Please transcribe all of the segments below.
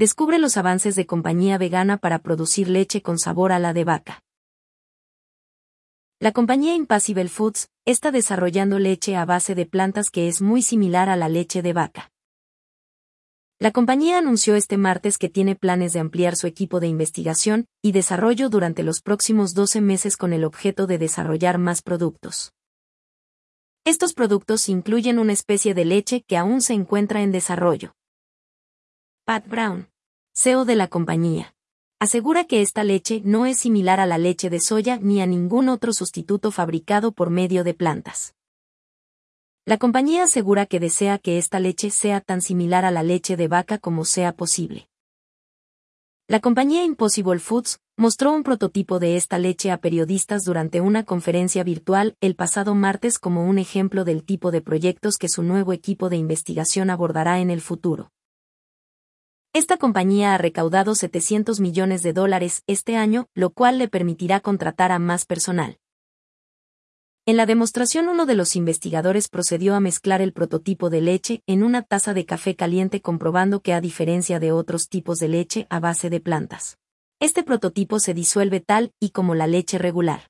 descubre los avances de compañía vegana para producir leche con sabor a la de vaca. La compañía Impassible Foods está desarrollando leche a base de plantas que es muy similar a la leche de vaca. La compañía anunció este martes que tiene planes de ampliar su equipo de investigación y desarrollo durante los próximos 12 meses con el objeto de desarrollar más productos. Estos productos incluyen una especie de leche que aún se encuentra en desarrollo. Pat Brown, CEO de la compañía, asegura que esta leche no es similar a la leche de soya ni a ningún otro sustituto fabricado por medio de plantas. La compañía asegura que desea que esta leche sea tan similar a la leche de vaca como sea posible. La compañía Impossible Foods mostró un prototipo de esta leche a periodistas durante una conferencia virtual el pasado martes como un ejemplo del tipo de proyectos que su nuevo equipo de investigación abordará en el futuro. Esta compañía ha recaudado 700 millones de dólares este año, lo cual le permitirá contratar a más personal. En la demostración uno de los investigadores procedió a mezclar el prototipo de leche en una taza de café caliente comprobando que a diferencia de otros tipos de leche a base de plantas, este prototipo se disuelve tal y como la leche regular.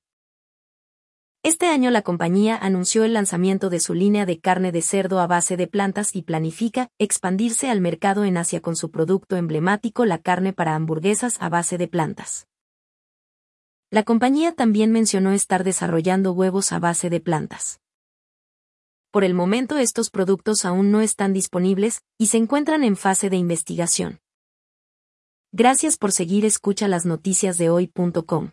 Este año la compañía anunció el lanzamiento de su línea de carne de cerdo a base de plantas y planifica expandirse al mercado en Asia con su producto emblemático la carne para hamburguesas a base de plantas. La compañía también mencionó estar desarrollando huevos a base de plantas. Por el momento estos productos aún no están disponibles y se encuentran en fase de investigación. Gracias por seguir escucha las noticias de hoy.com.